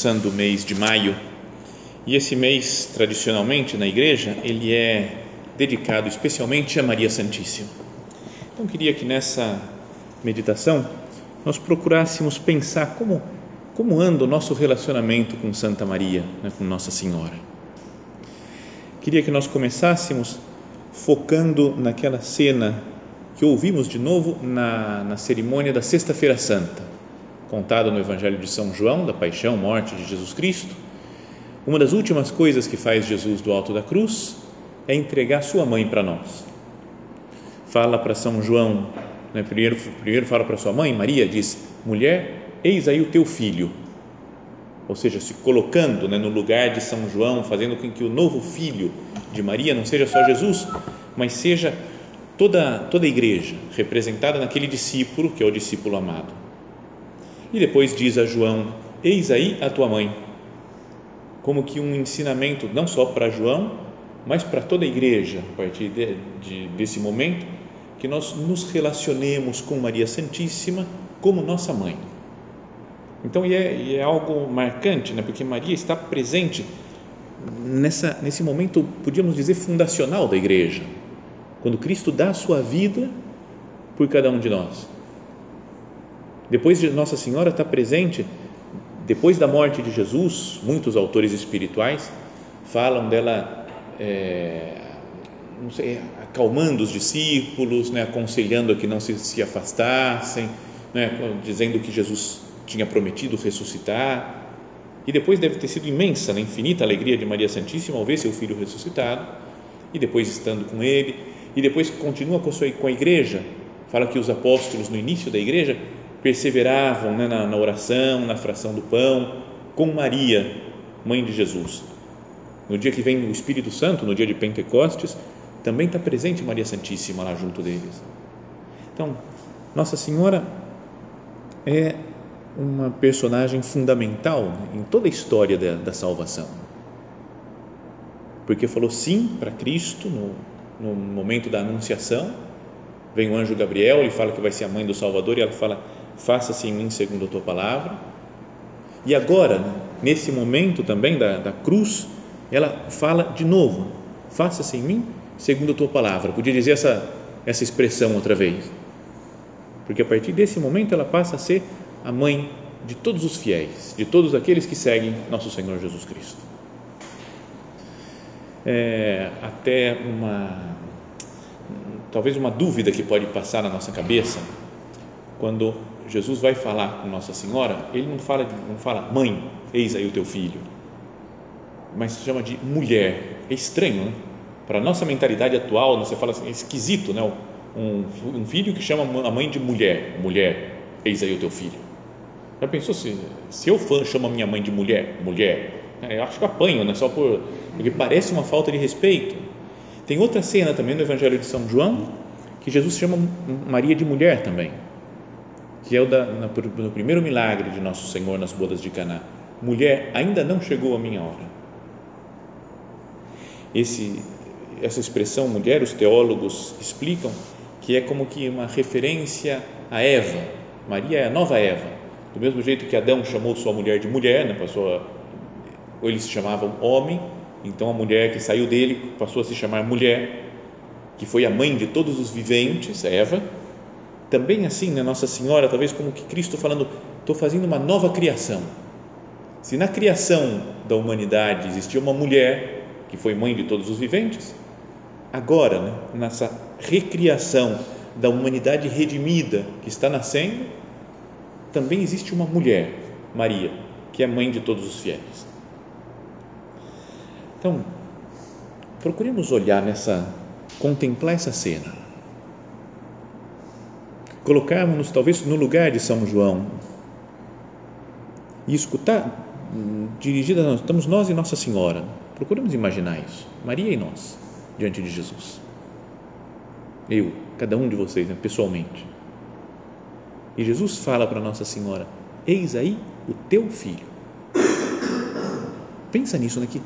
começando o mês de maio e esse mês, tradicionalmente na igreja, ele é dedicado especialmente a Maria Santíssima. Então, queria que nessa meditação nós procurássemos pensar como, como anda o nosso relacionamento com Santa Maria, né, com Nossa Senhora. Queria que nós começássemos focando naquela cena que ouvimos de novo na, na cerimônia da Sexta-feira Santa contada no Evangelho de São João, da paixão, morte de Jesus Cristo, uma das últimas coisas que faz Jesus do alto da cruz é entregar sua mãe para nós. Fala para São João, né, primeiro, primeiro fala para sua mãe, Maria, diz: mulher, eis aí o teu filho. Ou seja, se colocando né, no lugar de São João, fazendo com que o novo filho de Maria não seja só Jesus, mas seja toda, toda a igreja representada naquele discípulo, que é o discípulo amado. E depois diz a João: Eis aí a tua mãe. Como que um ensinamento não só para João, mas para toda a igreja, a partir de, de, desse momento, que nós nos relacionemos com Maria Santíssima como nossa mãe. Então, e é, e é algo marcante, né? porque Maria está presente nessa, nesse momento, podíamos dizer, fundacional da igreja, quando Cristo dá a sua vida por cada um de nós depois de Nossa Senhora estar presente, depois da morte de Jesus, muitos autores espirituais falam dela, é, sei, acalmando os discípulos, né, aconselhando a que não se, se afastassem, né, dizendo que Jesus tinha prometido ressuscitar. E depois deve ter sido imensa, né, infinita alegria de Maria Santíssima ao ver seu filho ressuscitado, e depois estando com ele, e depois continua com a, sua, com a igreja. Fala que os apóstolos, no início da igreja, perseveravam né, na, na oração, na fração do pão, com Maria, mãe de Jesus. No dia que vem o Espírito Santo, no dia de Pentecostes, também está presente Maria Santíssima lá junto deles. Então, Nossa Senhora é uma personagem fundamental em toda a história da, da salvação. Porque falou sim para Cristo no, no momento da anunciação. Vem o anjo Gabriel, ele fala que vai ser a mãe do Salvador e ela fala: faça-se em mim segundo a tua palavra. E agora, nesse momento também da, da cruz, ela fala de novo: faça-se em mim segundo a tua palavra. Podia dizer essa, essa expressão outra vez. Porque a partir desse momento ela passa a ser a mãe de todos os fiéis, de todos aqueles que seguem nosso Senhor Jesus Cristo. É, até uma talvez uma dúvida que pode passar na nossa cabeça quando Jesus vai falar com Nossa Senhora, ele não fala, não fala mãe, eis aí o teu filho, mas se chama de mulher. É estranho, né? Para a nossa mentalidade atual, você fala assim, é esquisito, né? Um, um, filho que chama a mãe de mulher, mulher, eis aí o teu filho. Já pensou se, se eu chamo a minha mãe de mulher, mulher? É, eu acho que apanho, né? Só por, porque parece uma falta de respeito. Tem outra cena também no Evangelho de São João que Jesus chama Maria de mulher também que é o da, no primeiro milagre de Nosso Senhor nas bodas de Caná. Mulher, ainda não chegou a minha hora. Esse, essa expressão mulher, os teólogos explicam que é como que uma referência a Eva. Maria é a nova Eva. Do mesmo jeito que Adão chamou sua mulher de mulher, né, passou ou eles se chamavam homem, então a mulher que saiu dele passou a se chamar mulher, que foi a mãe de todos os viventes, Eva, também assim, né, Nossa Senhora, talvez como que Cristo falando, estou fazendo uma nova criação. Se na criação da humanidade existia uma mulher que foi mãe de todos os viventes, agora, né, nessa recriação da humanidade redimida que está nascendo, também existe uma mulher, Maria, que é mãe de todos os fiéis. Então, procuremos olhar nessa, contemplar essa cena. Colocarmos-nos talvez no lugar de São João e escutar, dirigida a nós, estamos nós e Nossa Senhora. Procuremos imaginar isso, Maria e nós, diante de Jesus. Eu, cada um de vocês, né, pessoalmente. E Jesus fala para Nossa Senhora: Eis aí o teu filho. Pensa nisso, né? Que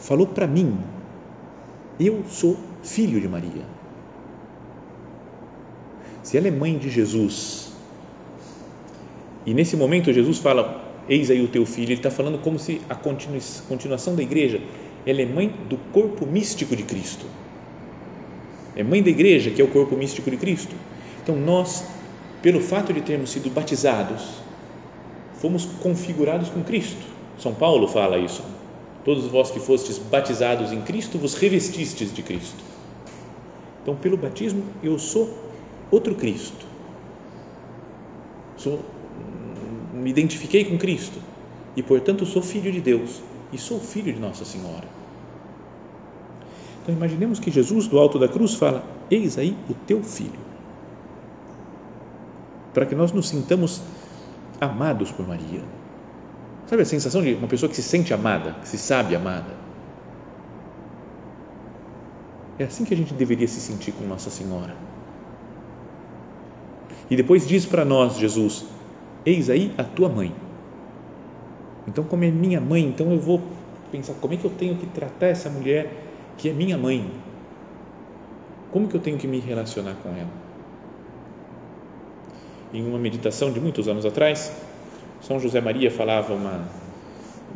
falou para mim, eu sou filho de Maria. Se ela é mãe de Jesus, e nesse momento Jesus fala, eis aí o teu filho, ele está falando como se a continuação da igreja, ela é mãe do corpo místico de Cristo. É mãe da igreja, que é o corpo místico de Cristo. Então nós, pelo fato de termos sido batizados, fomos configurados com Cristo. São Paulo fala isso Todos vós que fostes batizados em Cristo, vos revestistes de Cristo. Então, pelo batismo, eu sou outro Cristo. Sou, me identifiquei com Cristo e, portanto, sou filho de Deus e sou filho de Nossa Senhora. Então, imaginemos que Jesus, do alto da cruz, fala: Eis aí o teu filho. Para que nós nos sintamos amados por Maria Sabe a sensação de uma pessoa que se sente amada, que se sabe amada? É assim que a gente deveria se sentir com Nossa Senhora. E depois diz para nós, Jesus: Eis aí a tua mãe. Então, como é minha mãe, então eu vou pensar como é que eu tenho que tratar essa mulher que é minha mãe. Como que eu tenho que me relacionar com ela? Em uma meditação de muitos anos atrás, são José Maria falava uma,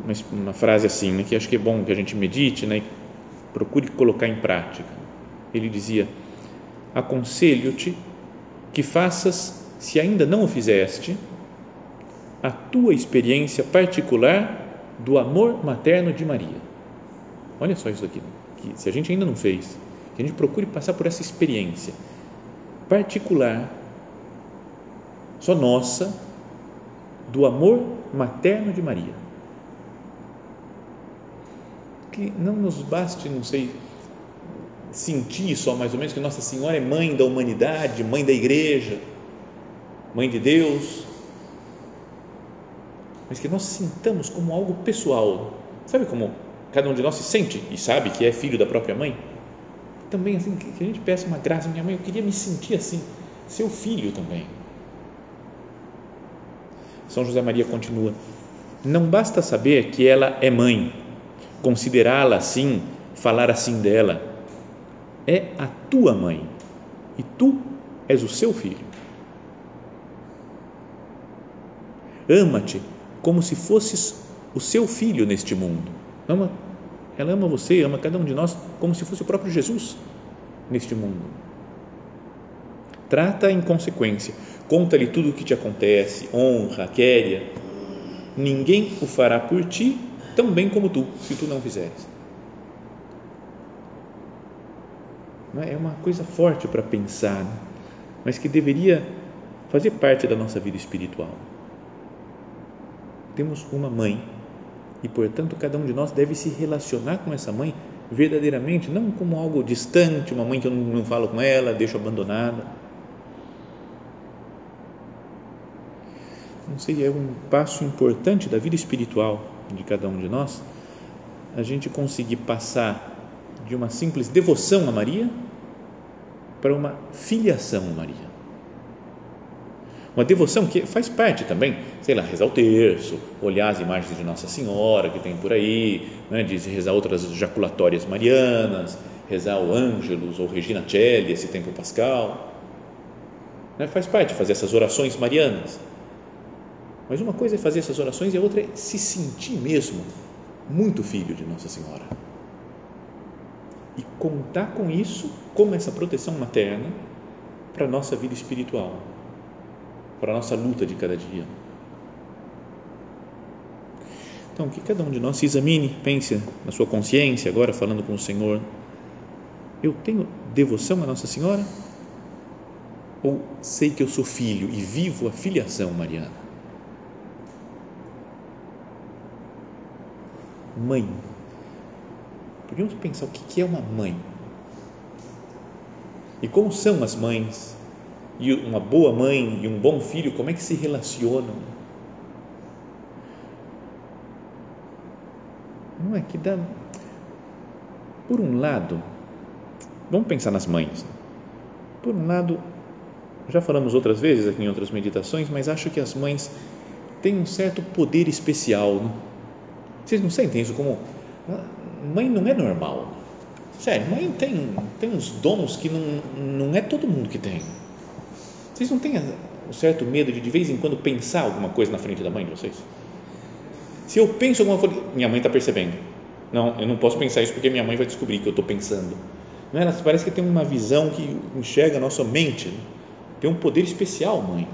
uma, uma frase assim, né, que acho que é bom que a gente medite né, e procure colocar em prática. Ele dizia: Aconselho-te que faças, se ainda não o fizeste, a tua experiência particular do amor materno de Maria. Olha só isso aqui, que se a gente ainda não fez, que a gente procure passar por essa experiência particular, só nossa, do amor materno de Maria. Que não nos baste, não sei, sentir só mais ou menos que Nossa Senhora é mãe da humanidade, mãe da igreja, mãe de Deus, mas que nós sintamos como algo pessoal. Sabe como cada um de nós se sente e sabe que é filho da própria mãe? Também assim, que a gente peça uma graça, minha mãe, eu queria me sentir assim, seu filho também são José Maria continua: Não basta saber que ela é mãe, considerá-la assim, falar assim dela. É a tua mãe e tu és o seu filho. Ama-te como se fosses o seu filho neste mundo. Ama, ela ama você, ama cada um de nós como se fosse o próprio Jesus neste mundo Trata em consequência, conta-lhe tudo o que te acontece, honra, quéria. Ninguém o fará por ti tão bem como tu, se tu não fizeres. É uma coisa forte para pensar, mas que deveria fazer parte da nossa vida espiritual. Temos uma mãe e, portanto, cada um de nós deve se relacionar com essa mãe verdadeiramente, não como algo distante, uma mãe que eu não falo com ela, deixo abandonada. Não sei, é um passo importante da vida espiritual de cada um de nós, a gente conseguir passar de uma simples devoção a Maria para uma filiação a Maria. Uma devoção que faz parte também, sei lá, rezar o terço, olhar as imagens de Nossa Senhora que tem por aí, né, de rezar outras jaculatórias marianas, rezar o Ângelus ou Regina Celli, esse tempo pascal. Né, faz parte fazer essas orações marianas mas uma coisa é fazer essas orações e a outra é se sentir mesmo muito filho de Nossa Senhora e contar com isso, como essa proteção materna, para a nossa vida espiritual, para a nossa luta de cada dia. Então, que cada um de nós se examine, pense na sua consciência, agora falando com o Senhor. Eu tenho devoção a Nossa Senhora? Ou sei que eu sou filho e vivo a filiação mariana? Mãe, Podíamos pensar o que é uma mãe? E como são as mães? E uma boa mãe e um bom filho, como é que se relacionam? Não é que dá. Por um lado, vamos pensar nas mães. Por um lado, já falamos outras vezes aqui em outras meditações, mas acho que as mães têm um certo poder especial. Né? Vocês não sentem isso como. Mãe não é normal. Sério, mãe tem, tem uns dons que não, não é todo mundo que tem. Vocês não têm um certo medo de de vez em quando pensar alguma coisa na frente da mãe de vocês? Se eu penso alguma coisa, minha mãe está percebendo. Não, eu não posso pensar isso porque minha mãe vai descobrir que eu estou pensando. Não é? Ela parece que tem uma visão que enxerga a nossa mente. Né? Tem um poder especial, mãe.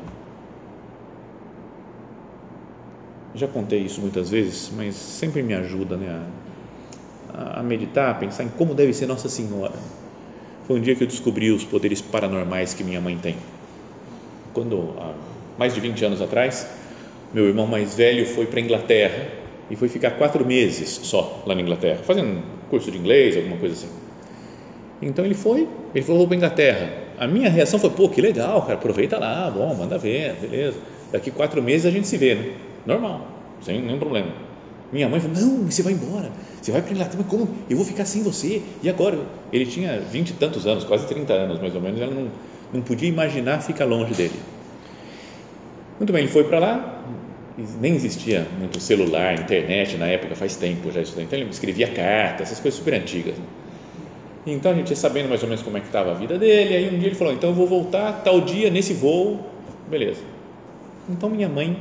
Já contei isso muitas vezes, mas sempre me ajuda né, a meditar, a pensar em como deve ser Nossa Senhora. Foi um dia que eu descobri os poderes paranormais que minha mãe tem. Quando, há mais de 20 anos atrás, meu irmão mais velho foi para a Inglaterra e foi ficar quatro meses só lá na Inglaterra, fazendo curso de inglês, alguma coisa assim. Então ele foi, ele falou, para a Inglaterra. A minha reação foi, pô, que legal, cara, aproveita lá, bom, manda ver, beleza. Daqui quatro meses a gente se vê, né? Normal, sem nenhum problema. Minha mãe falou, não, você vai embora, você vai para a Inglaterra, mas como? Eu vou ficar sem você, e agora? Ele tinha vinte e tantos anos, quase 30 anos mais ou menos, ela não, não podia imaginar ficar longe dele. Muito bem, ele foi para lá, nem existia muito celular, internet na época, faz tempo já isso. Então ele escrevia cartas, essas coisas super antigas. Né? Então a gente ia sabendo mais ou menos como é que estava a vida dele. Aí um dia ele falou: então eu vou voltar tal dia nesse voo, beleza. Então minha mãe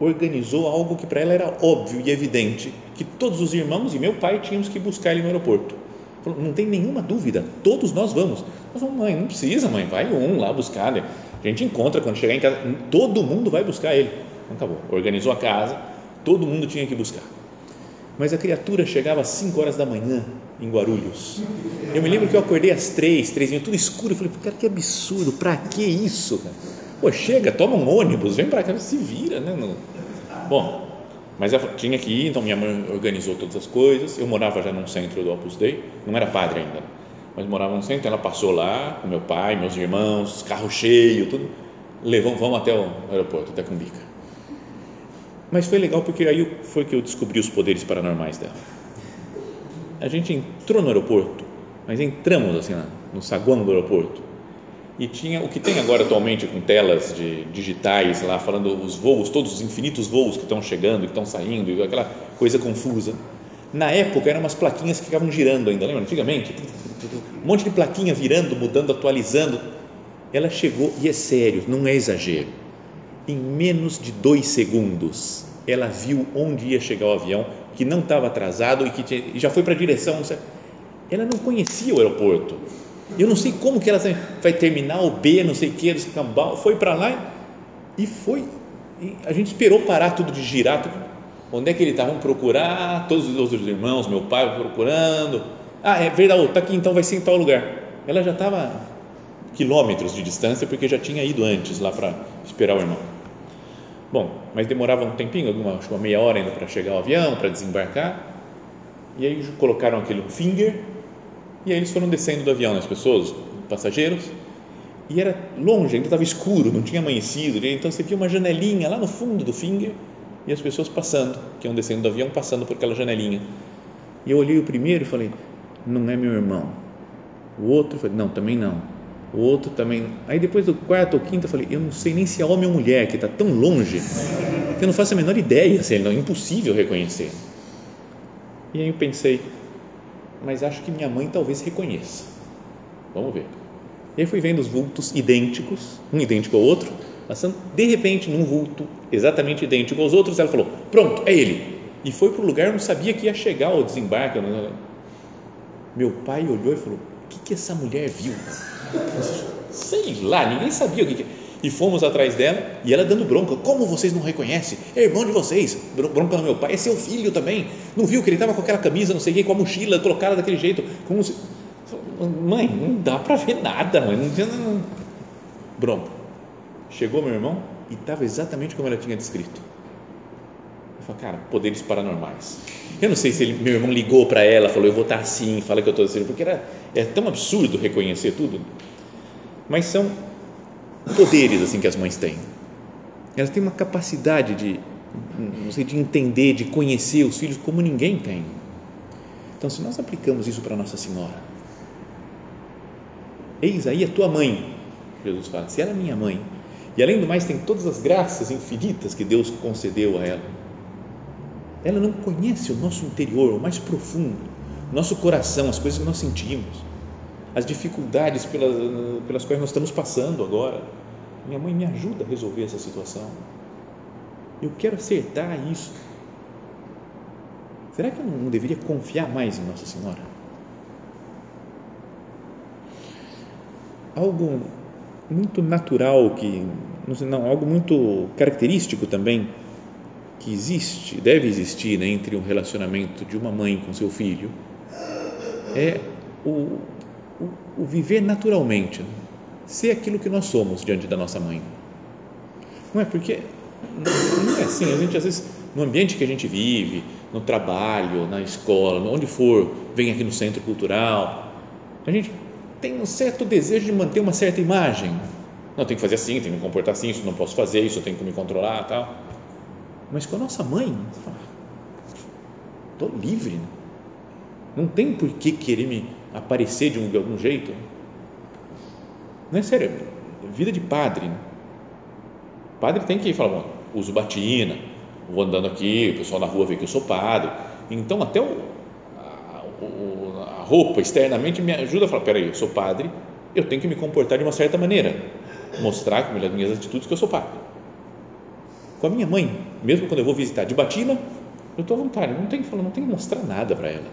organizou algo que para ela era óbvio e evidente, que todos os irmãos e meu pai tínhamos que buscar ele no aeroporto. Falou, não tem nenhuma dúvida, todos nós vamos. Falamos, mãe, não precisa, mãe, vai um lá buscar. Né? A gente encontra quando chegar em casa, todo mundo vai buscar ele. Então acabou, organizou a casa, todo mundo tinha que buscar. Mas a criatura chegava às 5 horas da manhã em Guarulhos. Eu me lembro que eu acordei às 3, 3 tudo escuro. Eu falei, cara, que absurdo, para que isso? Cara? Pô, chega, toma um ônibus, vem para cá, se vira, né? No... Bom, mas eu tinha que ir, então minha mãe organizou todas as coisas. Eu morava já num centro do Opus Dei, não era padre ainda, mas morava num centro. Ela passou lá com meu pai, meus irmãos, carro cheio, tudo. Levou, vamos até o aeroporto, até Cumbica. Mas foi legal porque aí foi que eu descobri os poderes paranormais dela. A gente entrou no aeroporto, mas entramos assim no saguão do aeroporto e tinha o que tem agora atualmente com telas de digitais lá falando os voos, todos os infinitos voos que estão chegando, que estão saindo, e aquela coisa confusa. Na época eram umas plaquinhas que ficavam girando ainda, lembra? Antigamente, um monte de plaquinha virando, mudando, atualizando. Ela chegou e é sério, não é exagero em menos de dois segundos, ela viu onde ia chegar o avião, que não estava atrasado e que tinha, já foi para a direção. Ela não conhecia o aeroporto. Eu não sei como que ela vai terminar o B, não sei o que, foi para lá e foi. E a gente esperou parar tudo de girar. Tudo. Onde é que ele estava? Vamos procurar, todos os outros irmãos, meu pai procurando. Ah, é verdade, está aqui, então vai ser em tal lugar. Ela já estava quilômetros de distância porque já tinha ido antes lá para esperar o irmão. Bom, mas demorava um tempinho, alguma, acho uma meia hora ainda para chegar o avião, para desembarcar. E aí colocaram aquele finger e aí eles foram descendo do avião, as pessoas, passageiros. E era longe, ainda estava escuro, não tinha amanhecido. Então você via uma janelinha lá no fundo do finger e as pessoas passando, que iam descendo do avião, passando por aquela janelinha. E eu olhei o primeiro e falei: não é meu irmão. O outro, falei: não, também não o outro também. Aí depois do quarto ou quinto eu falei, eu não sei nem se é homem ou mulher, que está tão longe, que eu não faço a menor ideia ele não, é impossível reconhecer. E aí eu pensei, mas acho que minha mãe talvez reconheça. Vamos ver. E aí fui vendo os vultos idênticos, um idêntico ao outro, passando, de repente, num vulto exatamente idêntico aos outros, ela falou, pronto, é ele. E foi para o lugar, eu não sabia que ia chegar ao desembarque. Meu pai olhou e falou, que, que essa mulher viu? Sei lá, ninguém sabia o que, que e fomos atrás dela e ela dando bronca. Como vocês não reconhecem? É irmão de vocês. Bronca no meu pai, é seu filho também. Não viu que ele estava com aquela camisa, não sei o que, com a mochila colocada daquele jeito. Como se... Mãe, não dá para ver nada, mãe. Não, Bronca. Chegou meu irmão e estava exatamente como ela tinha descrito. Eu falo, cara, poderes paranormais. Eu não sei se ele, meu irmão ligou para ela, falou, eu vou estar assim, fala que eu estou assim, porque era, é tão absurdo reconhecer tudo. Mas são poderes assim que as mães têm. Elas têm uma capacidade de, não sei, de entender, de conhecer os filhos como ninguém tem. Então, se nós aplicamos isso para Nossa Senhora, eis aí a tua mãe, Jesus fala, se ela é minha mãe, e além do mais tem todas as graças infinitas que Deus concedeu a ela, ela não conhece o nosso interior, o mais profundo, nosso coração, as coisas que nós sentimos, as dificuldades pelas, pelas quais nós estamos passando agora. Minha mãe me ajuda a resolver essa situação. Eu quero acertar isso. Será que eu não deveria confiar mais em Nossa Senhora? Algo muito natural que não, sei, não algo muito característico também que existe, deve existir né, entre um relacionamento de uma mãe com seu filho é o, o, o viver naturalmente, né? ser aquilo que nós somos diante da nossa mãe. Não é porque não é assim, a gente às vezes no ambiente que a gente vive, no trabalho, na escola, onde for, vem aqui no centro cultural, a gente tem um certo desejo de manter uma certa imagem. Não, tem que fazer assim, tem que me comportar assim, isso não posso fazer, isso eu tenho que me controlar, tal. Mas com a nossa mãe, estou livre. Não tem por que querer me aparecer de, um, de algum jeito. Não é sério, vida de padre. O padre tem que falar, bom, uso batina, vou andando aqui, o pessoal na rua vê que eu sou padre. Então, até o, a, a roupa externamente me ajuda a falar: peraí, eu sou padre, eu tenho que me comportar de uma certa maneira, mostrar com as minhas atitudes que eu sou padre. Com a minha mãe, mesmo quando eu vou visitar de batina, eu estou à vontade, não tenho não tenho que mostrar nada para ela,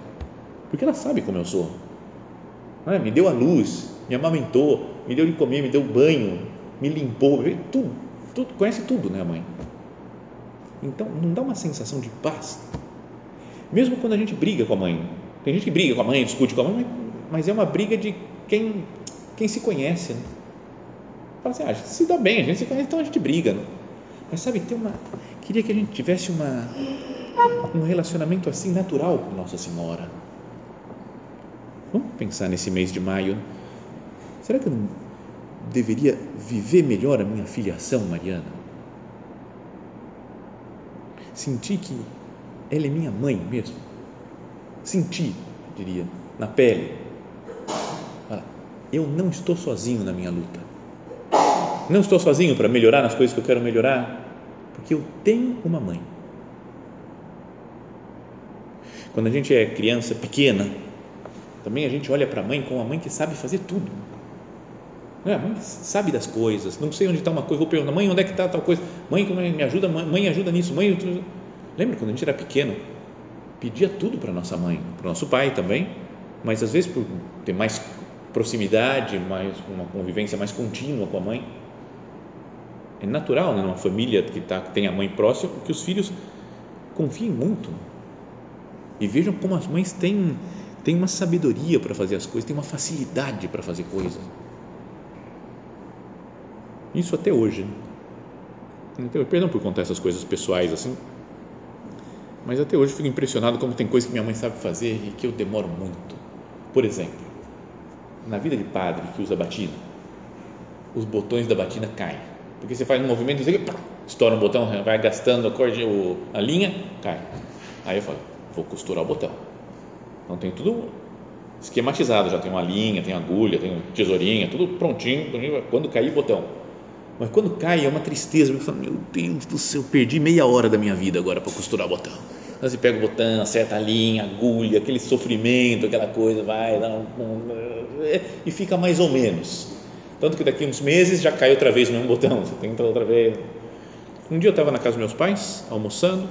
porque ela sabe como eu sou. Ah, me deu a luz, me amamentou, me deu de comer, me deu banho, me limpou, tudo, tudo, conhece tudo, né, mãe? Então, não dá uma sensação de paz? Mesmo quando a gente briga com a mãe. Tem gente que briga com a mãe, discute com a mãe, mas é uma briga de quem, quem se conhece. Né? Fala assim, ah, se dá bem, a gente se conhece, então a gente briga. Né? Mas sabe, tem uma. Queria que a gente tivesse uma, um relacionamento assim natural com Nossa Senhora. Vamos pensar nesse mês de maio. Será que eu não deveria viver melhor a minha filiação mariana? Sentir que ela é minha mãe mesmo. Sentir, diria, na pele. Eu não estou sozinho na minha luta. Não estou sozinho para melhorar nas coisas que eu quero melhorar, porque eu tenho uma mãe. Quando a gente é criança pequena, também a gente olha para a mãe como uma mãe que sabe fazer tudo. Não é? A mãe sabe das coisas, não sei onde está uma coisa, vou perguntar, mãe, onde é que está tal coisa? Mãe, como é, me ajuda, mãe, ajuda nisso, mãe. Lembra quando a gente era pequeno? Pedia tudo para nossa mãe, para o nosso pai também, mas às vezes por ter mais proximidade, mais uma convivência mais contínua com a mãe. É natural, né, numa família que, tá, que tem a mãe próxima, que os filhos confiem muito e vejam como as mães têm, têm uma sabedoria para fazer as coisas, têm uma facilidade para fazer coisas. Isso até hoje. Então, perdão por contar essas coisas pessoais assim, mas até hoje fico impressionado como tem coisas que minha mãe sabe fazer e que eu demoro muito. Por exemplo, na vida de padre que usa batina, os botões da batina caem. Porque você faz um movimento, você estoura um botão, vai gastando a, corda, a linha, cai. Aí eu falo, vou costurar o botão. Então tem tudo esquematizado, já tem uma linha, tem agulha, tem tesourinha, tudo prontinho, quando cair o botão mas quando cai é uma tristeza. Eu falo, meu Deus do céu, perdi meia hora da minha vida agora para costurar o botão. Então você pega o botão, acerta a linha, agulha, aquele sofrimento, aquela coisa, vai, dá um, um, e fica mais ou menos. Tanto que daqui uns meses já cai outra vez o mesmo botão, você tenta outra vez. Um dia eu estava na casa dos meus pais, almoçando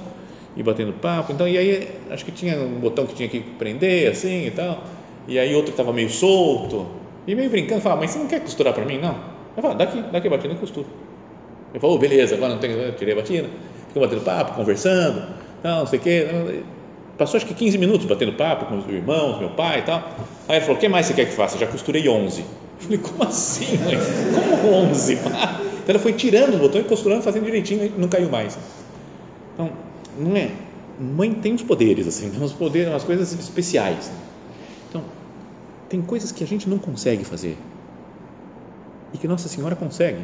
e batendo papo, então, e aí acho que tinha um botão que tinha que prender assim e tal, e aí outro estava meio solto, e meio brincando, falava, mas você não quer costurar para mim, não? Eu falo, daqui, daqui a batina e costura. Ele falou, oh, beleza, agora não tem, eu tirei a batina, ficou batendo papo, conversando, não, não sei o quê. Passou acho que 15 minutos batendo papo com os irmãos, meu pai e tal. Aí ele falou, o que mais você quer que faça? Já costurei 11. Eu falei, como assim, mãe? Como 11? Então ela foi tirando os botões, costurando, fazendo direitinho e não caiu mais. Então, não é? Mãe tem os poderes, assim, tem os poderes, umas coisas especiais. Então, tem coisas que a gente não consegue fazer e que Nossa Senhora consegue.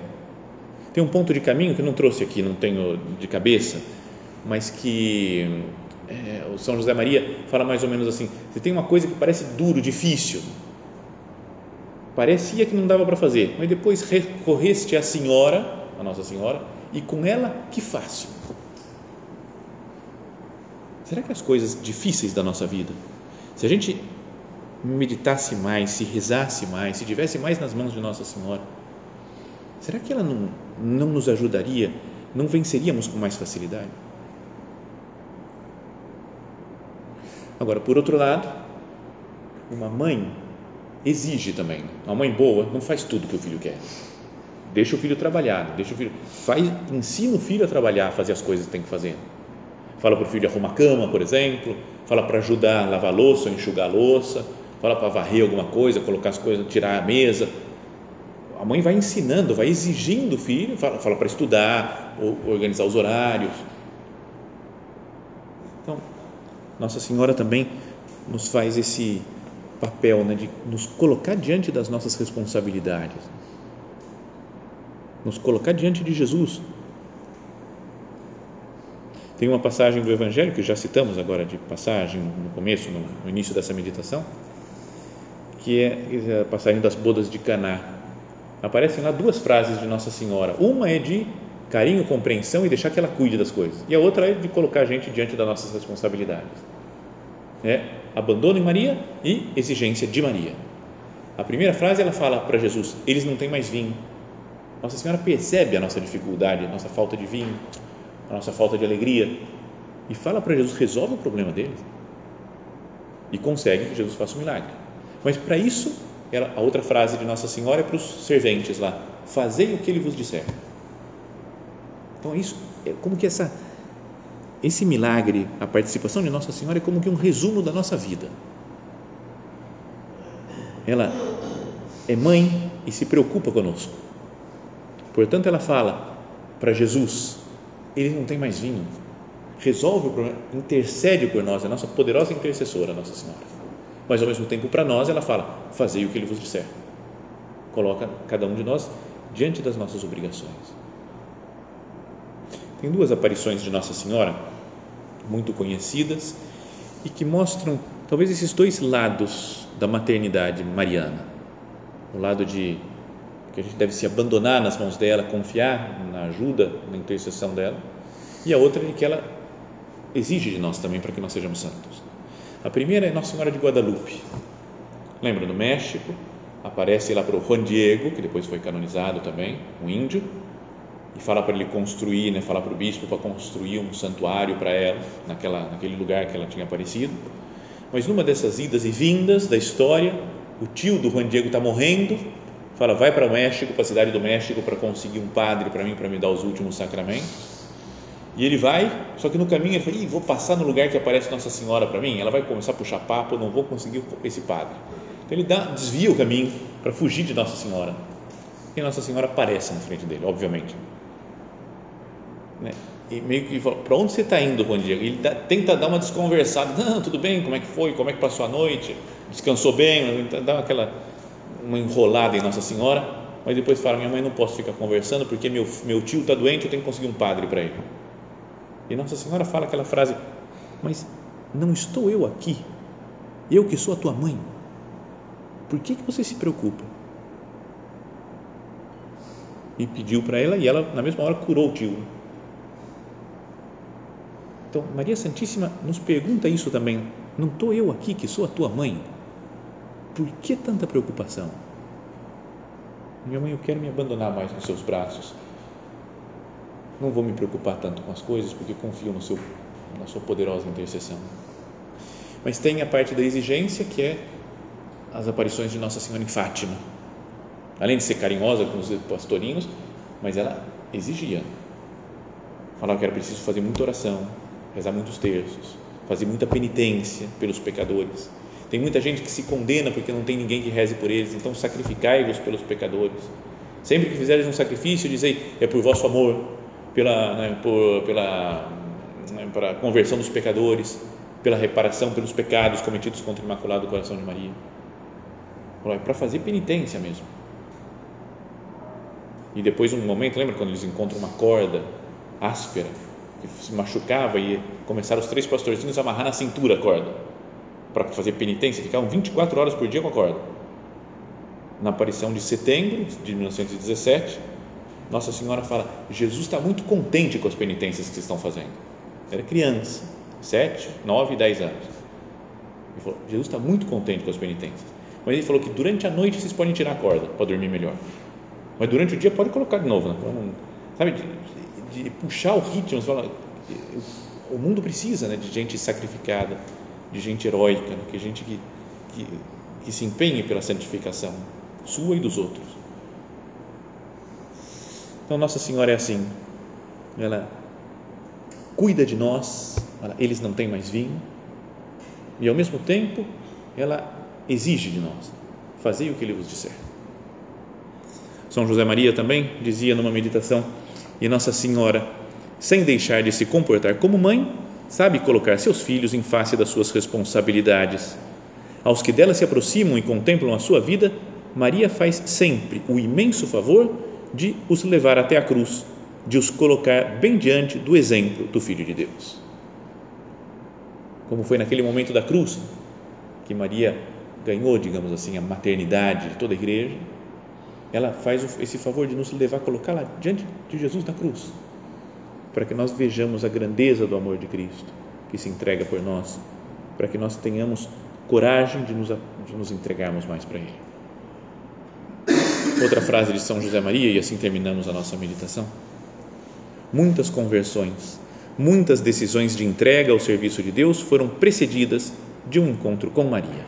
Tem um ponto de caminho que eu não trouxe aqui, não tenho de cabeça, mas que é, o São José Maria fala mais ou menos assim: você tem uma coisa que parece duro, difícil, parecia que não dava para fazer, mas depois recorreste à Senhora, a Nossa Senhora, e com ela que fácil. Será que as coisas difíceis da nossa vida, se a gente meditasse mais, se rezasse mais, se tivesse mais nas mãos de Nossa Senhora, será que ela não, não nos ajudaria, não venceríamos com mais facilidade? Agora, por outro lado, uma mãe exige também. Uma mãe boa não faz tudo que o filho quer. Deixa o filho trabalhar, deixa o filho, faz, ensina o filho a trabalhar, a fazer as coisas que tem que fazer. Fala para o filho arrumar a cama, por exemplo, fala para ajudar a lavar a louça, enxugar a louça, fala para varrer alguma coisa, colocar as coisas, tirar a mesa. A mãe vai ensinando, vai exigindo o filho, fala, fala para estudar, organizar os horários. Então, nossa Senhora também nos faz esse papel né, de nos colocar diante das nossas responsabilidades, nos colocar diante de Jesus. Tem uma passagem do Evangelho que já citamos agora de passagem no começo, no, início dessa meditação, que é a passagem das bodas de Caná. Aparecem lá duas frases de Nossa Senhora. Uma é de carinho, compreensão e deixar que ela cuide das coisas. E a outra é de colocar a gente diante das nossas responsabilidades. É abandono em Maria e exigência de Maria. A primeira frase ela fala para Jesus: eles não têm mais vinho. Nossa Senhora percebe a nossa dificuldade, a nossa falta de vinho, a nossa falta de alegria e fala para Jesus: resolve o problema deles. E consegue que Jesus faça um milagre. Mas para isso, ela, a outra frase de Nossa Senhora é para os serventes lá: fazei o que ele vos disser. Então, isso é como que essa esse milagre, a participação de Nossa Senhora é como que um resumo da nossa vida. Ela é mãe e se preocupa conosco. Portanto, ela fala para Jesus: ele não tem mais vinho. Resolve o problema, intercede por nós, é a nossa poderosa intercessora, Nossa Senhora. Mas ao mesmo tempo, para nós, ela fala: fazei o que ele vos disser. Coloca cada um de nós diante das nossas obrigações. Tem duas aparições de Nossa Senhora muito conhecidas e que mostram talvez esses dois lados da maternidade mariana. O lado de que a gente deve se abandonar nas mãos dela, confiar na ajuda, na intercessão dela, e a outra é que ela exige de nós também para que nós sejamos santos. A primeira é Nossa Senhora de Guadalupe. Lembra no México? Aparece lá para o Juan Diego, que depois foi canonizado também, um índio, e fala para ele construir, né, fala para o bispo para construir um santuário para ela, naquela, naquele lugar que ela tinha aparecido. Mas numa dessas idas e vindas da história, o tio do Juan Diego está morrendo, fala, vai para o México, para a cidade do México, para conseguir um padre para mim, para me dar os últimos sacramentos. E ele vai, só que no caminho ele fala, vou passar no lugar que aparece Nossa Senhora para mim, ela vai começar a puxar papo, não vou conseguir esse padre. Então ele dá, desvia o caminho para fugir de Nossa Senhora. E Nossa Senhora aparece na frente dele, obviamente né? E meio que para onde você está indo, Juan Diego? Ele dá, tenta dar uma desconversada. Não, tudo bem, como é que foi? Como é que passou a noite? Descansou bem? Dá aquela uma enrolada em Nossa Senhora, mas depois fala: minha mãe não posso ficar conversando porque meu, meu tio está doente, eu tenho que conseguir um padre para ele. E Nossa Senhora fala aquela frase: Mas não estou eu aqui, eu que sou a tua mãe, por que, que você se preocupa? E pediu para ela e ela, na mesma hora, curou o tio. Então, Maria Santíssima nos pergunta isso também. Não estou eu aqui que sou a tua mãe? Por que tanta preocupação? Minha mãe, eu quero me abandonar mais nos seus braços. Não vou me preocupar tanto com as coisas porque confio no seu, na sua poderosa intercessão. Mas tem a parte da exigência que é as aparições de Nossa Senhora em Fátima. Além de ser carinhosa com os pastorinhos, mas ela exigia. Falava que era preciso fazer muita oração, rezar muitos terços, fazer muita penitência pelos pecadores. Tem muita gente que se condena porque não tem ninguém que reze por eles, então sacrificai-vos pelos pecadores. Sempre que fizeres um sacrifício, dizei, é por vosso amor, pela, né, por, pela né, para a conversão dos pecadores, pela reparação pelos pecados cometidos contra o Imaculado Coração de Maria. É para fazer penitência mesmo. E depois, um momento, lembra quando eles encontram uma corda áspera que se machucava e começaram os três pastorzinhos a amarrar na cintura a corda para fazer penitência, ficavam 24 horas por dia com a corda. Na aparição de setembro de 1917, Nossa Senhora fala: Jesus está muito contente com as penitências que vocês estão fazendo. Era criança, 7, 9, 10 anos. Ele falou: Jesus está muito contente com as penitências. Mas ele falou que durante a noite vocês podem tirar a corda para dormir melhor. Mas durante o dia pode colocar de novo, né? sabe? De, puxar o ritmo. O mundo precisa né, de gente sacrificada, de gente heróica, né, que gente que, que, que se empenhe pela santificação sua e dos outros. Então Nossa Senhora é assim, ela cuida de nós, ela, eles não têm mais vinho e ao mesmo tempo ela exige de nós, fazei o que ele vos disser. São José Maria também dizia numa meditação e Nossa Senhora, sem deixar de se comportar como mãe, sabe colocar seus filhos em face das suas responsabilidades. Aos que dela se aproximam e contemplam a sua vida, Maria faz sempre o imenso favor de os levar até a cruz, de os colocar bem diante do exemplo do Filho de Deus. Como foi naquele momento da cruz, que Maria ganhou, digamos assim, a maternidade de toda a igreja, ela faz esse favor de nos levar, colocar lá diante de Jesus na cruz, para que nós vejamos a grandeza do amor de Cristo que se entrega por nós, para que nós tenhamos coragem de nos, de nos entregarmos mais para Ele. Outra frase de São José Maria, e assim terminamos a nossa meditação. Muitas conversões, muitas decisões de entrega ao serviço de Deus foram precedidas de um encontro com Maria.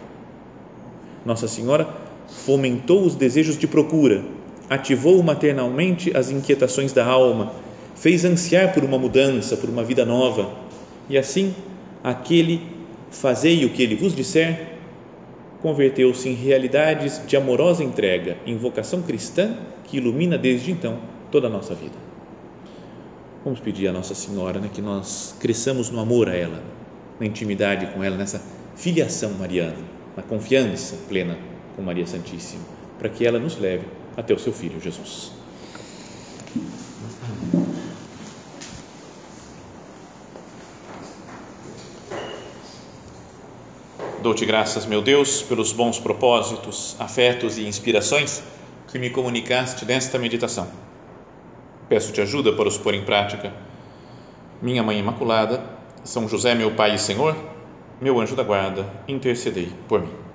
Nossa Senhora fomentou os desejos de procura, ativou maternalmente as inquietações da alma, fez ansiar por uma mudança, por uma vida nova, e assim aquele fazei o que ele vos disser converteu-se em realidades de amorosa entrega, em vocação cristã que ilumina desde então toda a nossa vida. Vamos pedir a Nossa Senhora né, que nós cresçamos no amor a ela, na intimidade com ela, nessa filiação mariana, na confiança plena com Maria Santíssima, para que ela nos leve até o seu Filho Jesus. Dou-te graças, meu Deus, pelos bons propósitos, afetos e inspirações que me comunicaste nesta meditação. Peço-te ajuda para os pôr em prática. Minha Mãe Imaculada, São José, meu Pai e Senhor, meu anjo da guarda, intercedei por mim.